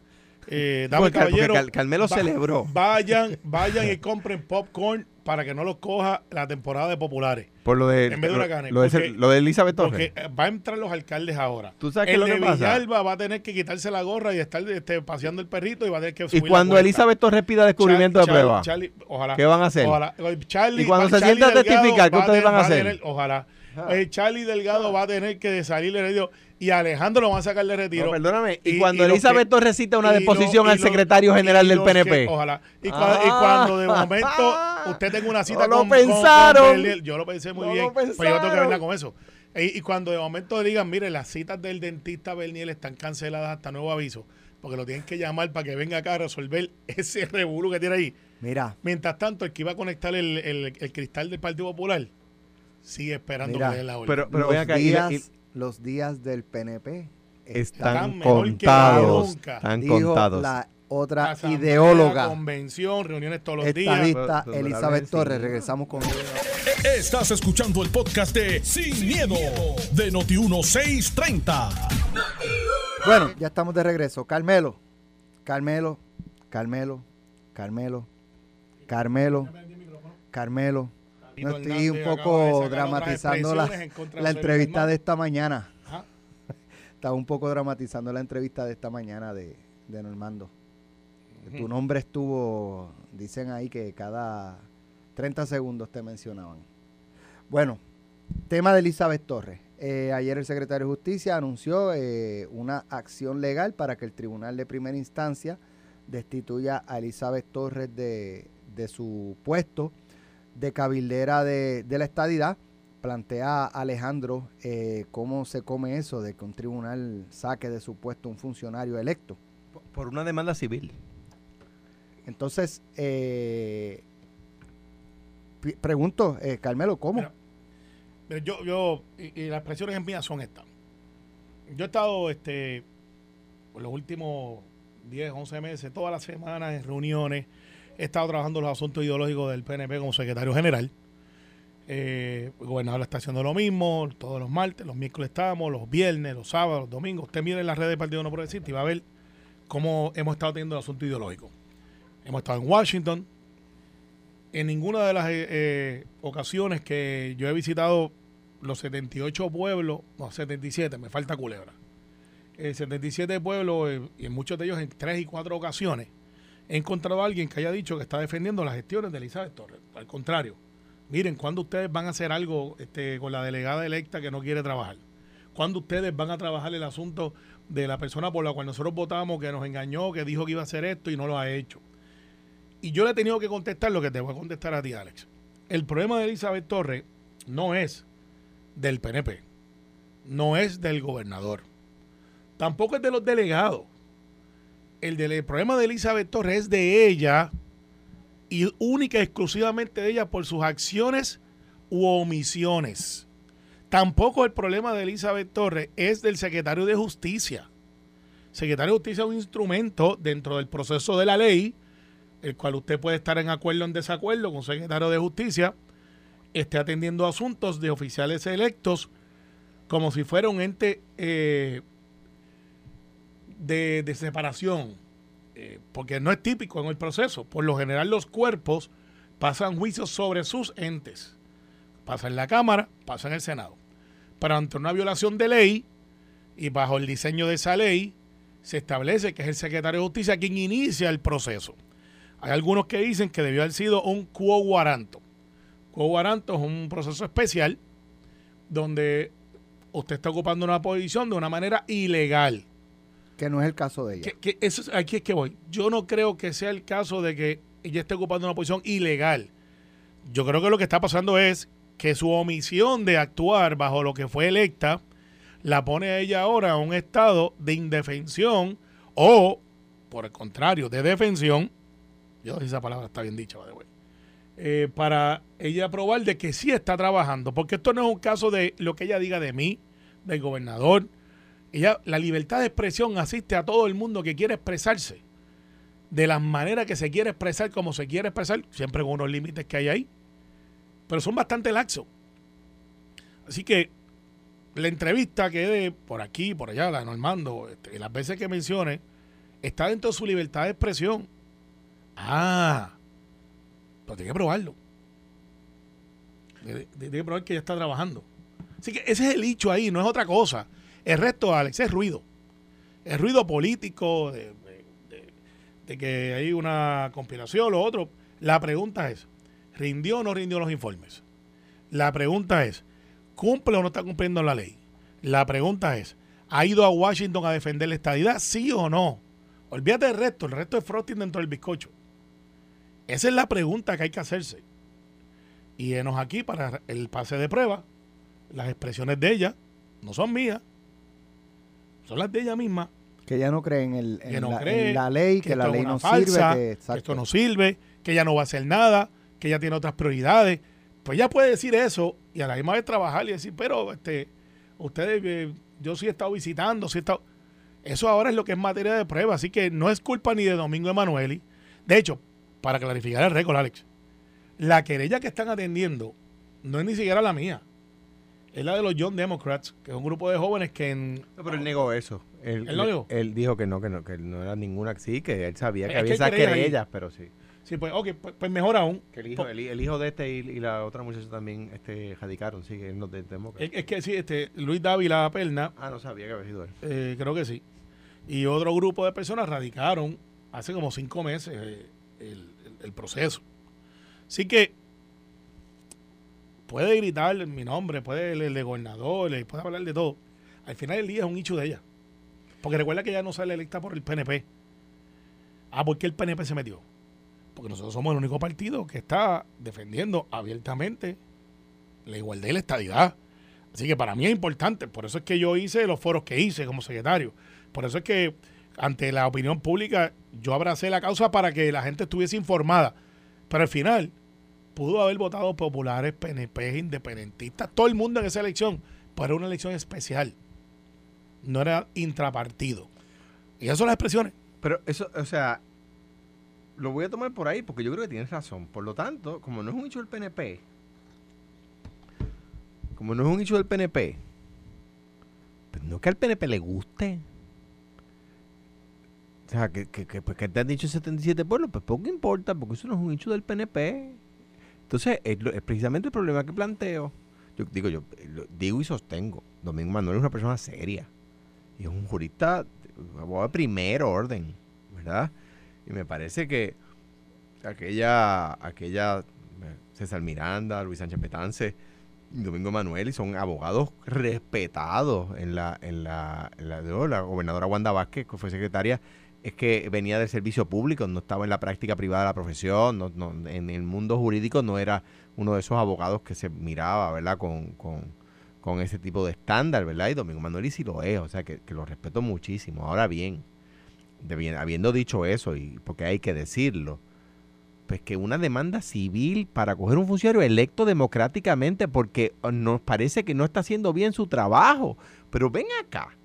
C: Eh, dame
D: Porque- porque
C: caballero.
D: Cal- Carmelo celebró.
C: Vayan, vayan y compren popcorn para que no los coja la temporada de populares.
D: Por lo de,
C: en vez de huracanes,
D: lo de,
C: porque-
D: lo de Elizabeth Torres.
C: Porque va a entrar los alcaldes ahora.
D: ¿Tú sabes qué
C: el
D: es lo
C: de
D: que pasa?
C: Villalba va a tener que quitarse la gorra y estar este, paseando el perrito y va a tener que
D: y
C: subir la
D: cuando
C: cuesta.
D: Elizabeth Torres pida descubrimiento
C: Char-
D: de prueba,
C: Charlie- ojalá.
D: ¿qué van a hacer?
C: Ojalá. Charlie-
D: Y cuando se sienta a testificar, ¿qué ustedes van a hacer?
C: ojalá. Eh, Charlie Delgado va a tener que salir de retiro y Alejandro lo van a sacar de retiro.
D: No, perdóname. Y,
C: Y-
D: cuando
C: y
D: Elizabeth Torres cita una
C: lo-
D: deposición al
C: lo-
D: secretario general del PNP.
C: que- ojalá. Y, cua- y
D: Ah.
C: cuando de momento usted tenga una cita
D: No lo
C: con, con- con
D: pensaron.
C: Yo lo pensé muy
D: No
C: bien,
D: lo
C: pero yo tengo que verla con eso. Y, cuando de momento digan, mire, las citas del dentista Bernier están canceladas hasta nuevo aviso, porque lo tienen que llamar para que venga acá a resolver ese revolú que tiene ahí.
B: Mira,
C: Mientras tanto, el que iba a conectar el, el- el cristal del Partido Popular sigue esperando
B: Mira,
C: que den la orden.
D: Pero, pero
B: los,
D: acá,
B: días,
D: y-
B: los días del PNP
D: están
C: Están mejor que
D: contados.
C: nunca.
D: Están
B: dijo
D: contados.
B: la otra
C: Asamblea,
B: ideóloga,
C: convención, reuniones todos los días.
B: estadista
D: Pero- pero
B: Elizabeth
D: sí.
B: Torres. Regresamos con
A: Estás escuchando el podcast de Sin, miedo, de Noti1630.
B: Bueno, ya estamos de regreso. Carmelo, Carmelo, Carmelo, Carmelo, Carmelo, Carmelo. No estoy un
C: Hernández
B: poco dramatizando la,
C: en
B: la entrevista de esta mañana.
C: Ajá.
B: Estaba un poco dramatizando la entrevista de esta mañana de, de Normando. Tu nombre estuvo, dicen ahí que cada 30 segundos te mencionaban. Bueno, tema de Elizabeth Torres. Eh, ayer el secretario de Justicia anunció eh, una acción legal para que el Tribunal de Primera Instancia destituya a Elizabeth Torres de, de su puesto de cabildera de, de la estadidad. Plantea Alejandro eh, cómo se come eso de que un tribunal saque de su puesto un funcionario electo.
D: Por una demanda civil.
B: Entonces, eh, pregunto, eh, Carmelo, ¿cómo?
C: Mira, yo, yo, y, y las expresiones mías son estas. Yo he estado, este, por los últimos 10, 11 meses, todas las semanas en reuniones, he estado trabajando los asuntos ideológicos del PNP como secretario general. Eh, el gobernador está haciendo lo mismo, todos los martes, los miércoles estamos, los viernes, los sábados, los domingos. Usted mire en las redes del Partido No Progresista y va a ver cómo hemos estado teniendo el asunto ideológico. Hemos estado en Washington, en ninguna de las eh, eh, ocasiones que yo he visitado los 78 pueblos, no, 77, me falta Culebra. Eh, 77 pueblos, y en muchos de ellos en tres y cuatro ocasiones, he encontrado a alguien que haya dicho que está defendiendo las gestiones de Elizabeth Torres. Al contrario, miren, ¿cuándo ustedes van a hacer algo este, con la delegada electa que no quiere trabajar? ¿Cuándo ustedes van a trabajar el asunto de la persona por la cual nosotros votamos, que nos engañó, que dijo que iba a hacer esto y no lo ha hecho? Y yo le he tenido que contestar lo que te voy a contestar a ti, Alex. El problema de Elizabeth Torres no es del PNP, no es del gobernador, tampoco es de los delegados. El, problema de Elizabeth Torres es de ella y única exclusivamente de ella por sus acciones u omisiones. Tampoco el problema de Elizabeth Torres es del secretario de Justicia. Secretario de Justicia es un instrumento dentro del proceso de la ley, el cual usted puede estar en acuerdo o en desacuerdo con el secretario de Justicia, esté atendiendo asuntos de oficiales electos como si fuera un ente eh, de, separación, eh, porque no es típico en el proceso. Por lo general los cuerpos pasan juicios sobre sus entes. Pasa en la Cámara, pasa en el Senado. Pero ante una violación de ley y bajo el diseño de esa ley, se establece que es el secretario de Justicia quien inicia el proceso. Hay algunos que dicen que debió haber sido un quo waranto. Quo waranto es un proceso especial donde usted está ocupando una posición de una manera ilegal.
B: Que no es el caso de ella.
C: Aquí es que voy. Yo no creo que sea el caso de que ella esté ocupando una posición ilegal. Yo creo que lo que está pasando es que su omisión de actuar bajo lo que fue electa la pone a ella ahora a un estado de indefensión o, por el contrario, de defensión. Yo sé si esa palabra está bien dicha, by the way. Eh, para ella probar de que sí está trabajando. Porque esto no es un caso de lo que ella diga de mí, del gobernador. Ella, la libertad de expresión asiste a todo el mundo que quiere expresarse de las maneras que se quiere expresar, como se quiere expresar, siempre con unos límites que hay ahí. Pero son bastante laxos. Así que la entrevista que de por aquí, por allá, la de Normando, este, las veces que mencione, está dentro de su libertad de expresión. Ah, pero tiene que probarlo. Tiene que probar que ella está trabajando. Así que ese es el hecho ahí, no es otra cosa. El resto, Alex, es ruido. Es ruido político, de, que hay una conspiración, lo otro. La pregunta es, ¿rindió o no rindió los informes? La pregunta es, ¿cumple o no está cumpliendo la ley? La pregunta es, ¿ha ido a Washington a defender la estadidad? ¿Sí o no? Olvídate del resto, el resto es frosting dentro del bizcocho. Esa es la pregunta que hay que hacerse. Y enos aquí para el pase de prueba. Las expresiones de ella no son mías, son las de ella misma.
B: Que ella no cree en, el, en
C: no
B: la,
C: cree,
B: en la ley, que,
C: que
B: la ley no
C: farsa,
B: sirve. Que,
C: esto no sirve, que ella no va a hacer nada, que ella tiene otras prioridades. Pues ella puede decir eso y a la misma vez trabajar y decir, pero este, ustedes, eh, yo sí he estado visitando, sí he estado... Eso ahora es lo que es materia de prueba, así que no es culpa ni de Domingo Emanueli. De hecho, para clarificar el récord, Alex, la querella que están atendiendo no es ni siquiera la mía. Es la de los Young Democrats, que es un grupo de jóvenes que en...
D: No, pero él negó eso. Él,
C: ¿Él lo negó?
D: él dijo que no, que no, que no era ninguna. Sí, que él sabía que
C: Es
D: había esas
C: querellas
D: pero sí.
C: Sí, pues, ok, pues, pues mejor aún.
D: Que el hijo, el, el hijo de este y, y la otra muchacha también este, radicaron, sí, que no de.
C: Es, es que sí, este, Luis Dávila Perna
D: Ah, no sabía que había sido él.
C: Eh, creo que sí. Y otro grupo de personas radicaron hace como cinco meses eh, el, el- el proceso. Así que puede gritar mi nombre, puede el, de gobernador, le puede hablar de todo. Al final del día es un hecho de ella. Porque recuerda que ella no sale electa por el PNP. Ah, ¿por qué el PNP se metió? Porque nosotros somos el único partido que está defendiendo abiertamente la igualdad y la estadidad. Así que para mí es importante, por eso es que yo hice los foros que hice como secretario. Por eso es que ante la opinión pública yo abracé la causa para que la gente estuviese informada. Pero al final pudo haber votado populares, PNP, independentistas, todo el mundo en esa elección, pero era una elección especial. No era intrapartido. Y esas son las expresiones.
D: Pero eso, o sea, lo voy a tomar por ahí porque yo creo que tienes razón. Por lo tanto, como no es un hecho del PNP, como no es un hecho del PNP, pues no que al PNP le guste. O sea, que, que, que, pues, que te han dicho 77 pueblos, pues poco importa, porque eso no es un hecho del PNP. Entonces, es, precisamente el problema que planteo. Yo digo, yo eh, digo y sostengo. Domingo Manuel es una persona seria. Y es un jurista, abogado de primer orden, ¿verdad? Y me parece que aquella, aquella César Miranda, Luis Sánchez Petance, Domingo Manuel, y son abogados respetados en la, en la, en la, la gobernadora Wanda Vázquez, que fue secretaria, es que venía del servicio público, no estaba en la práctica privada de la profesión, no, no, en el mundo jurídico no era uno de esos abogados que se miraba, ¿verdad? Con, con, con ese tipo de estándar, ¿verdad? Y Domingo Manuel y sí lo es, o sea que, que lo respeto muchísimo. Ahora bien, de bien, habiendo dicho eso, y porque hay que decirlo, pues que una demanda civil para coger un funcionario electo democráticamente porque nos parece que no está haciendo bien su trabajo. Pero ven acá.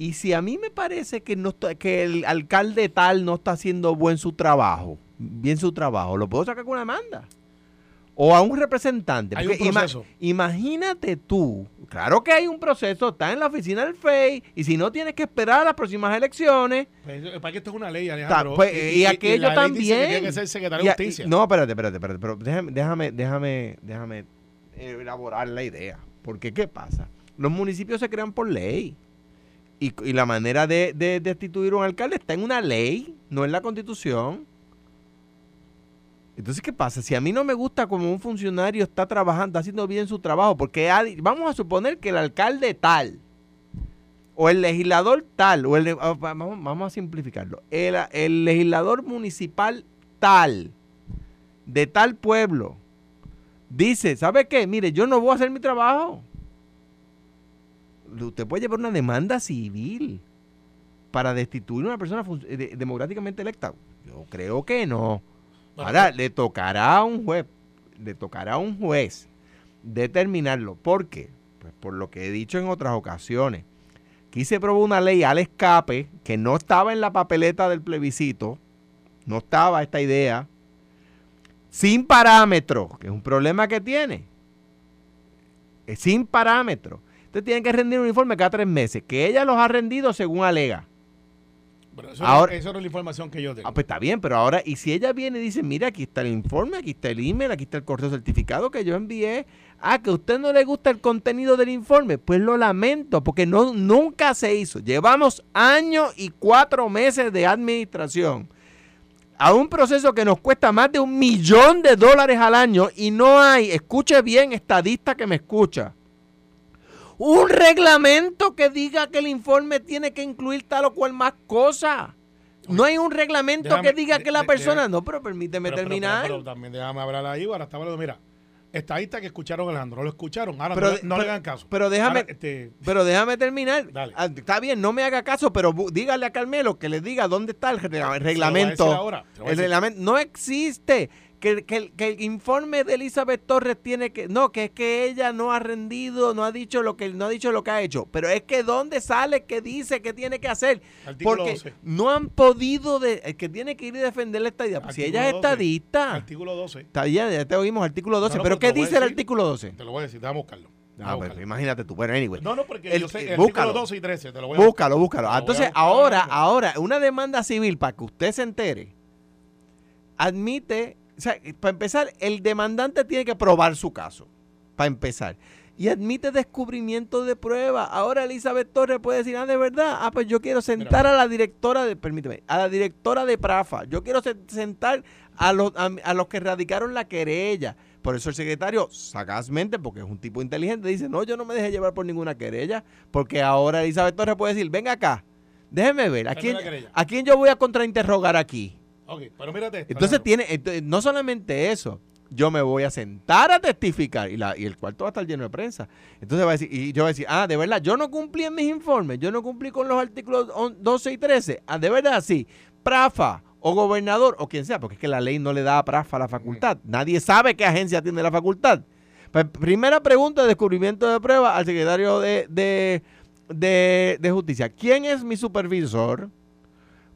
D: Y si a mí me parece que, no que el alcalde tal no está haciendo buen su trabajo, bien su trabajo, ¿lo puedo sacar con una demanda? o a un representante.
C: Hay un proceso.
D: imagínate tú, claro que hay un proceso, está en la oficina del FEI, y si no tienes que esperar a las próximas elecciones.
C: Pues, para que esto es una ley, Alejandro.
D: Pues, y, y, aquello también.
C: tiene que ser secretario de justicia.
D: no, espérate, espérate, espérate, pero déjame, déjame, déjame, déjame elaborar la idea. Porque, ¿qué pasa? Los municipios se crean por ley. Y, la manera de, de destituir un alcalde está en una ley, no en la constitución. Entonces, ¿qué pasa? Si a mí no me gusta como un funcionario está trabajando, haciendo bien su trabajo, porque vamos a suponer que el alcalde tal, o el legislador tal, o el, ah, vamos, a simplificarlo, el, el legislador municipal tal, de tal pueblo, dice, ¿sabe qué? Mire, yo no voy a hacer mi trabajo. Usted puede llevar una demanda civil para destituir a una persona democráticamente electa. Yo creo que no. Ahora le tocará a un juez, le tocará a un juez determinarlo. ¿Por qué? Pues por lo que he dicho en otras ocasiones. Aquí se probó una ley al escape que no estaba en la papeleta del plebiscito, no estaba esta idea, sin parámetros, que es un problema que tiene. Es sin parámetros. Entonces tienen que rendir un informe cada tres meses, que ella los ha rendido según alega
C: eso, ahora, es la información que yo tengo.
D: Ah, pues está bien, pero ahora, y si ella viene y dice, mira, aquí está el informe, aquí está el email, aquí está el correo certificado que yo envié, ah, que a usted no le gusta el contenido del informe, pues lo lamento, porque no, nunca se hizo. Llevamos años y cuatro meses de administración a un proceso que nos cuesta más de un millón de dólares al año y no hay, escuche bien, estadista que me escucha, un reglamento que diga que el informe tiene que incluir tal o cual más cosa. No hay un reglamento que diga que la persona. no, pero permíteme terminar.
C: Pero, también déjame hablar ahí. Ahora está hablando, mira, estadistas que escucharon a Alejandro, no lo escucharon. Ahora no, le hagan caso.
D: Pero déjame, este, pero déjame terminar. Ah, está bien, no me haga caso, pero dígale a Carmelo que le diga dónde está el, reglamento. el reglamento no existe que, que, que, el informe de Elizabeth Torres tiene que no que es que ella no ha rendido no ha dicho lo que no ha dicho lo que ha hecho. Pero es que dónde sale que dice que tiene que hacer porque no han podido de, que tiene que ir a defender la estadía. Pues si ella es estadista.
C: Artículo 12
D: está, ya, ya te oímos artículo 12 pero ¿qué dice el artículo 12?
C: te lo voy a decir déjame buscarlo.
D: Ah, pero imagínate tú. Bueno, anyway.
C: No, no, porque el, yo sé, el búscalo, 12 y 13, te lo voy
D: a Búscalo, búscalo. Entonces, ahora, ahora, una demanda civil para que usted se entere, admite o sea, para empezar, el demandante tiene que probar su caso, para empezar. Y admite descubrimiento de prueba. Ahora Elizabeth Torres puede decir, ah, de verdad, ah, pues yo quiero sentar a la directora de, permíteme, a la directora de Prafa. Yo quiero sentar a los, a, los que radicaron la querella. Por eso el secretario, sagazmente, porque es un tipo inteligente, dice, no, yo no me dejé llevar por ninguna querella, porque ahora Elizabeth Torres puede decir, venga acá, déjeme ver, ¿a quién, ¿a quién yo voy a contrainterrogar aquí?
C: Pero mírate.
D: Entonces tiene, no solamente eso, yo me voy a sentar a testificar y, la, y el cuarto va a estar lleno de prensa. Entonces va a decir, y yo voy a decir, ah, de verdad, yo no cumplí en mis informes, yo no cumplí con los artículos 12 y 13. Ah, de verdad, sí. Prafa o gobernador o quien sea, porque es que la ley no le da a Prafa la facultad. Nadie sabe qué agencia tiene la facultad. Pues, primera pregunta de descubrimiento de prueba al secretario de, de, de, de Justicia. ¿Quién es mi supervisor?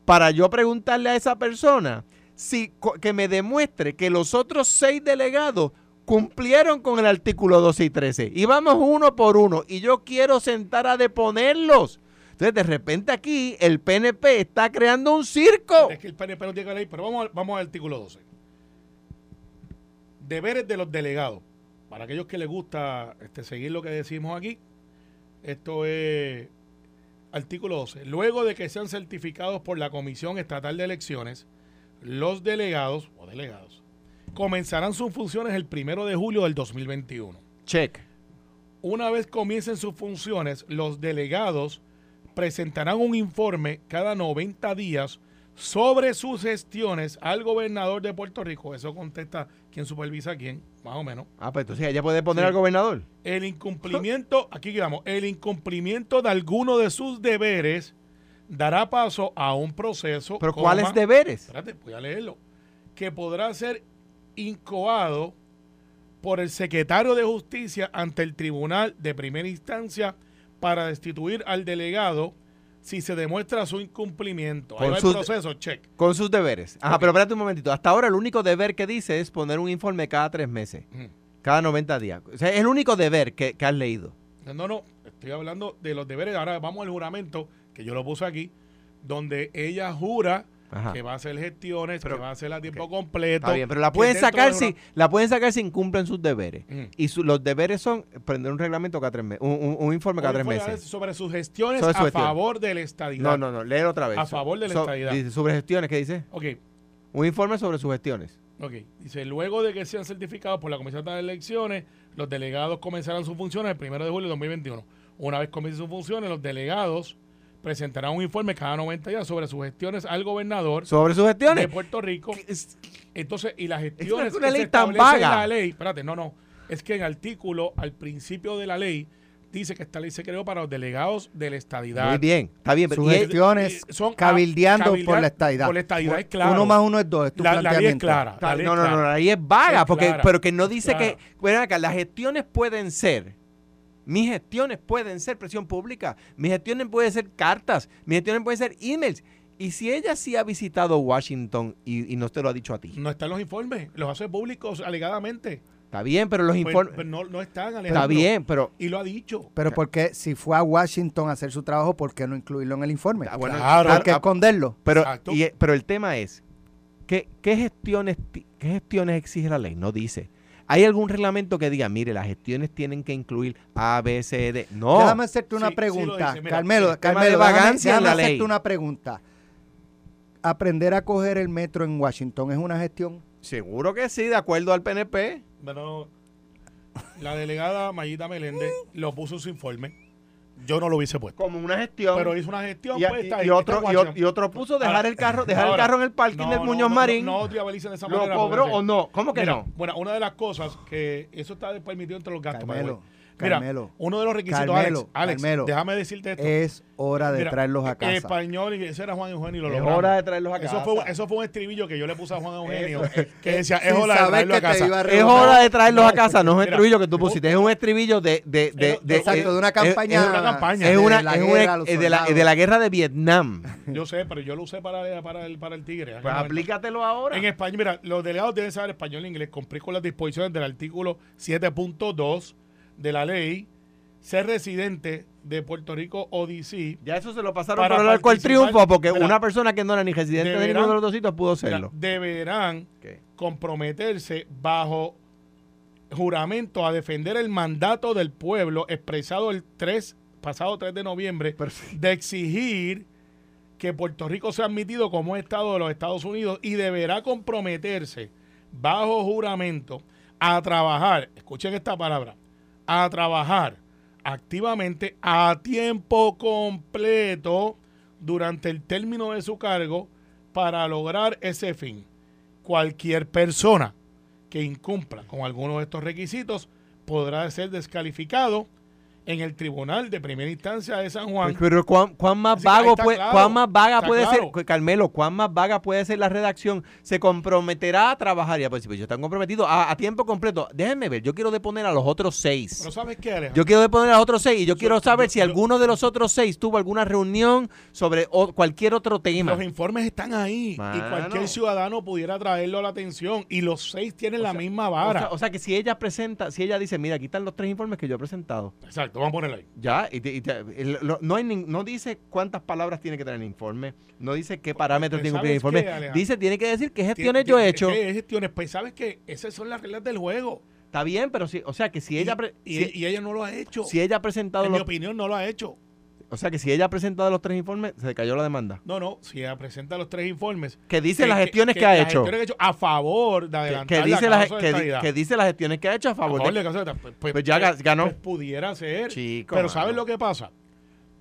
D: Para yo preguntarle a esa persona si, que me demuestre que los otros seis delegados cumplieron con el artículo 12 y 13. Y vamos uno por uno. Y yo quiero sentar a deponerlos. Entonces, de repente aquí el PNP está creando un circo.
C: Es que el PNP no tiene que ley, pero vamos, vamos al artículo 12. Deberes de los delegados. Para aquellos que les gusta este, seguir lo que decimos aquí, esto es Artículo 12. Luego de que sean certificados por la Comisión Estatal de Elecciones, los delegados o delegados comenzarán sus funciones el primero de julio del 2021.
D: Check.
C: Una vez comiencen sus funciones, los delegados presentarán un informe cada 90 días sobre sus gestiones al gobernador de Puerto Rico. Eso contesta quién supervisa a quién, más o menos.
D: Ah, pues entonces ella puede poner
C: Sí.
D: al gobernador.
C: El incumplimiento, aquí quedamos, el incumplimiento de alguno de sus deberes dará paso a un proceso.
D: Pero
C: coma,
D: ¿cuáles deberes?
C: Espérate, voy a leerlo. Que podrá ser incoado por el secretario de Justicia ante el Tribunal de Primera Instancia para destituir al delegado si se demuestra su incumplimiento. Ahí
D: Con
C: va el
D: sus-
C: proceso, check.
D: Con sus deberes. Ajá, pero espérate un momentito. Hasta ahora el único deber que dice es poner un informe cada tres meses, cada 90 días. O sea, es el único deber que, que has leído.
C: No, no, estoy hablando de los deberes. Ahora vamos al juramento, que yo lo puse aquí, donde ella jura
D: Ajá.
C: que va a hacer gestiones,
D: Pero-
C: que va a hacer a tiempo completo.
D: Está bien, pero la pueden sacar si
C: una-
D: la pueden sacar si incumplen sus deberes.
C: Mm.
D: Y su- los deberes son prender un reglamento cada tres meses, un, un- un informe cada tres meses.
C: Sobre sus gestiones
D: Sobre
C: a
D: gestión.
C: favor de la estadidad.
D: No, no, no, léelo otra vez.
C: A favor de la
D: So-
C: estadidad.
D: dice, sobre gestiones, ¿qué dice?
C: Ok,
D: Un informe sobre sus gestiones.
C: ok. Dice, luego de que sean certificados por la Comisión de Elecciones, los delegados comenzarán sus funciones el 1 de julio de 2021. Una vez comiencen sus funciones, los delegados presentarán un informe cada 90 días sobre sus gestiones al gobernador
D: Sobre sus
C: de
D: gestiones.
C: Puerto Rico.
D: ¿Qué es-
C: Entonces, y las gestiones
D: una
C: que se
D: ley tan
C: en
D: vaga.
C: la ley, espérate, no, no, es que en artículo, al principio de la ley, dice que esta ley se creó para los delegados de la estadidad.
D: Muy bien, está bien. Pero,
B: gestiones
C: eh, son
B: cabildeando por la estadidad.
C: por la estadidad, es claro.
B: Uno más uno es dos, es tu
C: la, la ley es
B: planteamiento.
C: clara.
D: Está-
C: la ley
D: no,
C: es
D: no, no, la ley es vaga,
C: Es
D: porque,
C: clara.
D: pero que no dice que, bueno, acá, las gestiones pueden ser, mis gestiones pueden ser presión pública, mis gestiones pueden ser cartas, mis gestiones pueden ser emails. Y si ella sí ha visitado Washington y, y no te lo ha dicho a ti,
C: No están los informes, los hace públicos alegadamente.
D: está bien, pero los
C: Pues-
D: informes,
C: pues no, no están, Alejandro.
D: está bien, pero
C: Y lo ha dicho.
B: Pero porque si fue a Washington a hacer su trabajo, ¿por qué no incluirlo en el informe?
D: Ah, bueno,
C: Claro.
B: ¿Por qué
D: ah,
B: esconderlo?
D: pero, y- pero el tema es, ¿qué, qué gestiones, ti- ¿qué gestiones exige la ley? No dice. ¿Hay algún reglamento que diga, mire, las gestiones tienen que incluir A, B, C, D? No.
B: Déjame hacerte una
C: Sí, sí
B: pregunta.
C: dice. Mira,
B: Carmelo, Carmelo,
D: de
B: déjame- hacerte
D: ley.
B: una pregunta. ¿Aprender a coger el metro en Washington es una gestión?
D: Seguro que sí, de acuerdo al PNP.
C: Bueno, la delegada Mayita Meléndez lo puso en su informe. Yo no lo hubiese puesto.
D: Como una gestión.
C: Pero hizo una gestión,
D: y,
C: pues,
D: y- y otro, y, otro puso dejar
C: Ahora-
D: el carro dejar
C: ahora,
D: el carro en el parking
C: No,
D: del Muñoz
C: no,
D: Marín.
C: No, no de esa
D: ¿Lo
C: manera.
D: cobró
C: porque-
D: o no? ¿Cómo que
C: Mira,
D: no?
C: Bueno, una de las cosas que eso está permitido entre los gastos. by the
B: Carmelo,
C: way. Mira,
B: Carmelo,
C: uno de los requisitos,
B: Carmelo,
C: Alex, Alex,
B: Carmelo,
C: déjame decirte esto.
B: Es hora de
C: Mira,
B: traerlos a casa.
C: Español, y ese era Juan Eugenio y lo
D: Es
C: logramos.
D: hora de traerlos a casa.
C: Eso fue, eso fue un estribillo que yo le puse a Juan Eugenio,
D: Eso, eh,
C: que decía, es hora de
B: saber
C: traerlo a casa.
B: iba a
D: Es hora de traerlos a casa, no es un estribillo que tú pusiste, es un estribillo de... de, de,
C: Eh,
D: de-
B: Exacto, de una campaña.
D: Es,
C: una campaña.
D: es
B: de
D: una,
B: la
D: es
B: guerra
D: de, la,
B: soldados.
D: de la guerra de Vietnam.
C: Yo sé, pero yo lo usé para, para, el, para el Tigre.
D: Pues
C: momento.
D: aplícatelo ahora.
C: En España, mira, los delegados deben saber español e inglés, cumplir con las disposiciones del artículo 7.2 de la ley, ser residente de Puerto Rico o DC.
D: Ya eso se lo pasaron
C: Para
D: por el arco del triunfo porque una persona que no era ni residente de ninguno de los dos sitios pudo serlo.
C: deberán comprometerse bajo juramento a defender el mandato del pueblo expresado el 3, pasado 3 de noviembre de exigir que Puerto Rico sea admitido como Estado de los Estados Unidos y deberá comprometerse bajo juramento a trabajar, escuchen esta palabra, a trabajar activamente a tiempo completo durante el término de su cargo para lograr ese fin. Cualquier persona que incumpla con alguno de estos requisitos podrá ser descalificado en el Tribunal de Primera Instancia de San Juan.
D: Pero ¿cuán, cuán más vago puede,
C: claro,
D: cuán más vaga puede
C: claro.
D: ser, Carmelo, cuán más vaga puede ser la redacción? Se comprometerá a trabajar y a pues, pues, yo estoy comprometido a, a tiempo completo. Déjenme ver, yo quiero deponer a los otros seis.
C: Pero ¿sabes qué, Alejandro?
D: Yo quiero deponer a los otros seis y yo quiero saber
C: yo-
D: si
C: yo-
D: alguno de los otros seis tuvo alguna reunión sobre o- cualquier otro tema.
C: Los informes están ahí y cualquier ciudadano pudiera traerlo a la atención y los seis tienen la misma
D: O
C: vara.
D: sea, o sea que si ella presenta, si ella dice, mira, aquí están los tres informes que yo he presentado.
C: Exacto, vamos a ponerlo ahí.
D: Ya, y y el- lo- no, hay nin- no dice cuántas palabras tiene que tener el informe, no dice qué parámetros
C: pues,
D: tiene que cumplir el
C: ¿sabes qué,
D: informe, dice, tiene que decir qué gestiones yo he hecho.
C: ¿Qué gestiones? Pues sabes que esas son las reglas del juego.
D: Está bien, pero si, o sea que si ella,
C: y, y-
D: si,
C: y ella no lo ha hecho.
D: si ella ha presentado
C: en mi opinión, no lo ha hecho.
D: O sea que si ella ha presentado los tres informes, se cayó la demanda.
C: No, no, si ella presenta los tres informes.
D: Que dice las gestiones que, ha
C: las
D: hecho.
C: gestiones que ha hecho a favor de
D: Que,
C: adelantar
D: que
C: la
D: dice las,
C: causa de
D: que, que dice las gestiones que ha hecho a
C: A
D: favor,
C: favor
D: de...
C: de la causa de estadidad. Pues,
D: Pues ya ga- ganó.
C: pues pudiera ser.
D: Chico,
C: pero
D: mano.
C: ¿sabes lo que pasa?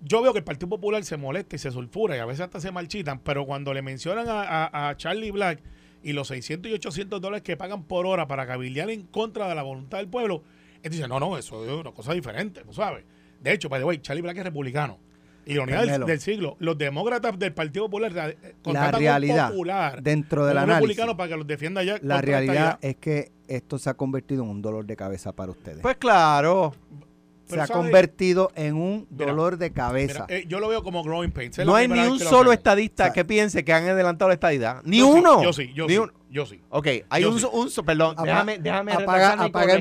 C: Yo veo que el Partido Popular se molesta y se sulfura y a veces hasta se marchitan, pero cuando le mencionan a, a- a Charlie Black y los 600 y 800 dólares que pagan por hora para cabildear en contra de la voluntad del pueblo, él dice, no, no, eso es una cosa diferente, ¿tú sabes? De hecho, by the way, Charlie Black es republicano. Ironía del, del siglo. Los demócratas del Partido Popular eh,
B: La
C: un
B: realidad,
C: popular
B: dentro del análisis,
C: republicano para que los defienda ya.
B: la realidad es que esto se ha convertido en un dolor de cabeza para ustedes.
D: Pues claro.
B: Se ha convertido en un
C: Mira,
B: dolor de cabeza.
C: Mira, eh, yo lo veo como growing pains.
D: No
C: la
D: hay ni un solo estadista
B: O sea,
D: que piense que han adelantado la estadidad. Ni
C: Yo sí,
D: uno.
C: yo sí, yo
D: Ni
C: sí.
D: un-
C: Yo sí.
D: Ok, hay un,
C: sí.
D: un perdón,
B: Apa-
D: déjame, déjame
B: apaga, apaga-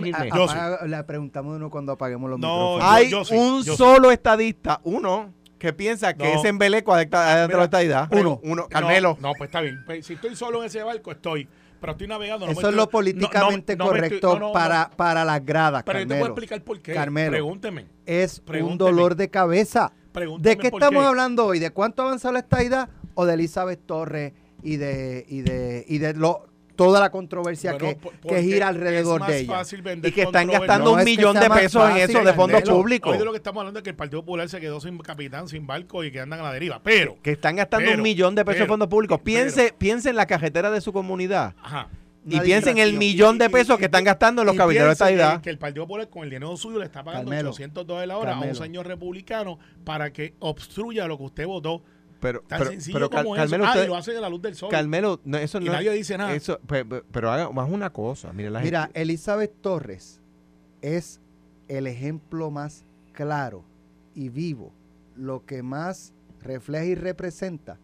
C: sí.
B: le preguntamos de uno cuando apaguemos los
C: No,
B: micrófonos.
D: Hay
C: yo sí,
D: un
C: sí.
D: solo estadista, uno, que piensa que
C: No.
D: ese embeleco adelantado la
C: Mira,
D: estadidad. Uno,
C: no,
D: Carmelo.
C: No, pues está bien. Pues, si estoy solo en ese barco, estoy. Pero estoy navegando. no me
B: Eso es
C: estoy-
B: lo
C: no-
B: políticamente
C: no me estoy-
B: correcto para, para las gradas,
C: Pero yo te voy a
B: Carmelo.
C: explicar por qué.
B: Carmelo.
C: Pregúnteme.
B: Es un dolor de cabeza. ¿De qué estamos
C: qué.
B: hablando hoy? ¿De cuánto ha avanzado la estadidad? ¿O de Elizabeth Torres y de, y de, y de lo, toda la controversia
C: Bueno,
B: que, que gira alrededor de ella?
D: Y que están gastando
B: No
D: un
B: es
D: millón de pesos en eso de fondos públicos.
C: Hoy de lo que estamos hablando es que el Partido Popular se quedó sin capitán, sin barco y que andan a la deriva. Pero,
D: Que están gastando
C: Pero,
D: un millón de pesos en
C: pero,
D: fondos públicos.
C: pero-
D: Piense, piense en la cajetera de su comunidad.
C: ajá.
D: Y
B: Una
D: piense en el millón de
C: y-
D: pesos
C: y-
D: que están gastando en los
C: y
D: cabilderos de
C: piense
D: estadidad.
C: Que, el Partido Popular con el dinero suyo le está pagando
B: Carmelo,
C: 800 dólares la hora a un señor republicano para que obstruya lo que usted votó.
D: Pero,
C: Tan
D: pero,
C: sencillo
D: pero
C: como
D: Carmelo,
C: eso. Ah,
D: usted-
C: y lo hacen a la luz del sol.
D: Carmelo, no, eso
C: y
D: no
C: nadie dice nada.
D: Eso, pe- pe- pero, haga más una cosa. Mire, la
B: Mira,
D: gente-
B: Elizabeth Torres es el ejemplo más claro y vivo, lo que más refleja y representa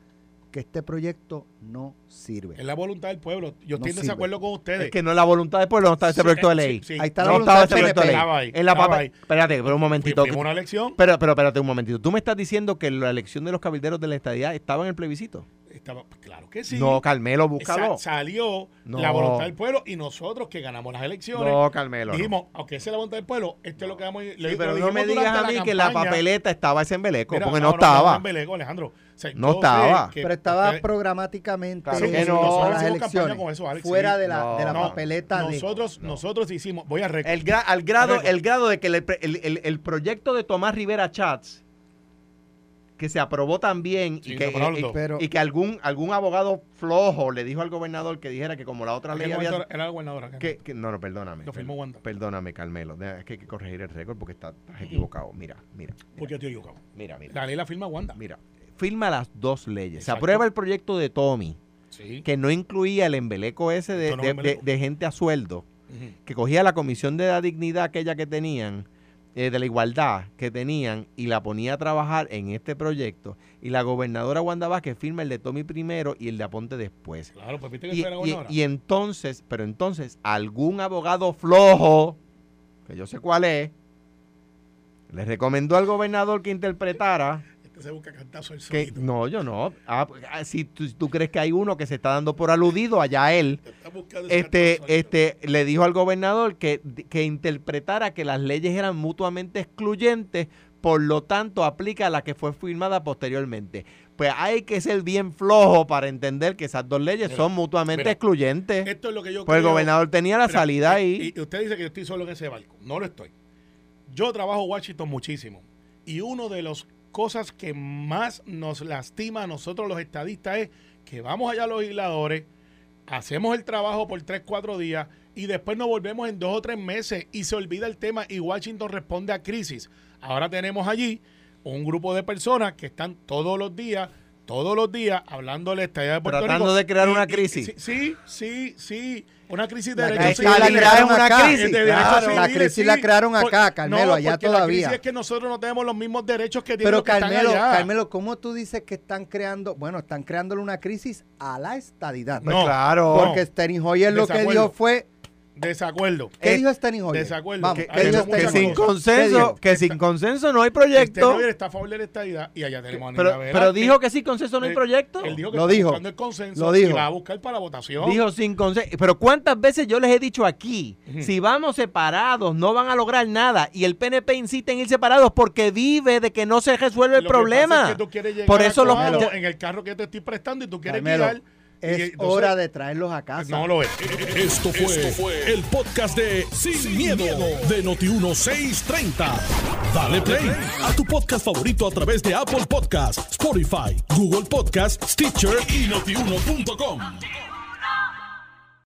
B: que este proyecto no sirve.
C: Es la voluntad del pueblo. Yo
B: No
C: estoy en
B: sirve.
C: desacuerdo con ustedes.
D: es que no es la voluntad del pueblo, no está ese
C: Sí,
D: proyecto de ley.
C: sí, sí.
B: Ahí está la
D: no
B: voluntad
D: estaba
B: del
D: ese proyecto de ley.
C: Ahí,
D: En la papa-
C: ahí.
D: Espérate, pero un momentito.
C: A una elección.
D: Pero, pero espérate un momentito. Tú me estás diciendo que la elección de los cabilderos de la estadía estaba en el plebiscito.
C: Estaba, pues, claro que sí.
D: No, Carmelo,
C: Sa-
D: búscalo.
C: salió
D: No.
C: la voluntad del pueblo y nosotros que ganamos las elecciones
D: No, Carmelo. no.
C: dijimos, aunque esa es la voluntad del pueblo, esto es lo que vamos a ir.
D: Sí, pero no me digas a mí que la papeleta estaba ese embeleco,
C: Mira,
D: porque no,
C: no
D: estaba.
C: embeleco, Alejandro. O sea,
D: No estaba.
C: que
B: Pero estaba programáticamente
D: Claro
B: en
D: que no.
B: las
C: Nosotros hicimos
B: elecciones,
C: campaña con eso, Alex,
B: fuera
C: sí.
B: de la, de la
D: No.
B: papeleta de...
C: nosotros, nosotros hicimos, voy a recordar.
D: El gra- al grado, el grado de que el, el- el- el proyecto de Tomás Rivera Chats, que se aprobó también
C: Sí,
D: y,
C: se
D: que,
C: aprobaron
D: y-
C: dos.
B: Pero-
D: y que algún, algún abogado flojo le dijo al gobernador que dijera que como la otra
C: ¿En qué
D: ley había...
C: era la gobernadora?
D: Que, que- no, no, perdóname.
C: Lo firmó Wanda.
D: Perdóname, Carmelo. de- Es que hay que corregir el récord porque está- estás equivocado. Mira, mira.
C: Porque estoy equivocado.
D: Mira, mira.
C: La ley la firma Wanda.
D: Mira. Firma las dos leyes. Se aprueba el proyecto de Tommy,
C: Sí.
D: que no incluía el embeleco ese de,
C: Esto no es
D: de-
C: embeleco.
D: de- de gente a sueldo. Que cogía la comisión de la dignidad aquella que tenían, eh, de la igualdad que tenían, y la ponía a trabajar en este proyecto. Y la gobernadora Wanda Vázquez firma el de Tommy primero y el de Aponte después.
C: Claro, pues viste que
D: Y, y entonces, pero entonces, algún abogado flojo, que yo sé cuál es, le recomendó al gobernador que interpretara
C: Se busca cantazo el
D: que no, yo no. Ah, pues, ah, si, tú, crees que hay uno que se está dando por aludido, allá él este, este, le dijo al gobernador que, que interpretara que las leyes eran mutuamente excluyentes, por lo tanto aplica a la que fue firmada posteriormente. Pues hay que ser bien flojo para entender que esas dos leyes
C: Mira,
D: son mutuamente
C: mira,
D: excluyentes.
C: Esto es lo que yo
D: Pues el gobernador tenía la
C: Mira,
D: salida
C: y-
D: ahí.
C: Y, usted dice que yo estoy solo en ese barco. No lo estoy. Yo trabajo en Washington muchísimo. Y una de las cosas que más nos lastima a nosotros los estadistas es que vamos allá a los legisladores, hacemos el trabajo por tres, cuatro días y después nos volvemos en dos o tres meses y se olvida el tema y Washington responde a crisis. Ahora tenemos allí un grupo de personas que están todos los días, todos los días hablando de la estadía de Puerto
D: Tratando
C: Rico.
D: de crear
C: Y-
D: una
C: y-
D: crisis.
C: Sí, sí, sí. Una crisis de
B: La
C: derechos
B: crisis la
C: civiles.
D: estadidad es
B: crearon
D: una
B: acá.
D: crisis.
C: De derechos
B: Claro, la
C: civiles,
B: crisis la crearon acá, Carmelo,
C: no,
B: allá
C: porque La
B: todavía.
C: crisis es que nosotros no tenemos los mismos derechos que tienen
B: Pero
C: los que están
B: Carmelo,
C: allá.
B: Carmelo, ¿cómo tú dices que están creando, bueno, están creándole una crisis a la estadidad?
D: Pues
C: no,
D: claro.
B: Porque Steny Hoyer lo que dijo fue,
C: Desacuerdo.
B: ¿Qué
D: Eh,
B: dijo Steny Hoyer?
C: desacuerdo.
B: Vamos,
C: Que-
B: ¿qué
C: que que
D: sin
C: cosa.
B: ¿Qué
D: consenso, que sin consenso no hay
C: Este
D: proyecto.
C: Hoyer está a favor de la estadidad y allá tenemos a
D: Pero,
C: Aníbal
D: pero dijo que sin consenso no hay
C: Él-
D: proyecto.
C: Él dijo que
B: Lo
C: está
B: dijo.
C: buscando el consenso
B: Lo dijo.
C: y va a buscar para la votación.
D: Dijo sin consenso. Pero ¿cuántas veces yo les he dicho aquí? Si vamos separados, no van a lograr nada. Y el PNP insiste en ir separados porque vive de que no se resuelve el
C: Lo que pasa
D: problema.
C: es que tú quieres llegar
D: Por
C: a
D: eso los-
C: Coamo
D: ya-
C: en el carro que te estoy prestando y tú quieres
B: Carmelo,
C: guiar.
B: Es
C: entonces-
B: hora de traerlos a casa.
C: No lo es.
A: Esto fue, el podcast de Sin, miedo, de Noti1630. Dale play a tu podcast favorito a través de Apple Podcasts, Spotify, Google Podcasts, Stitcher y notiuno.com.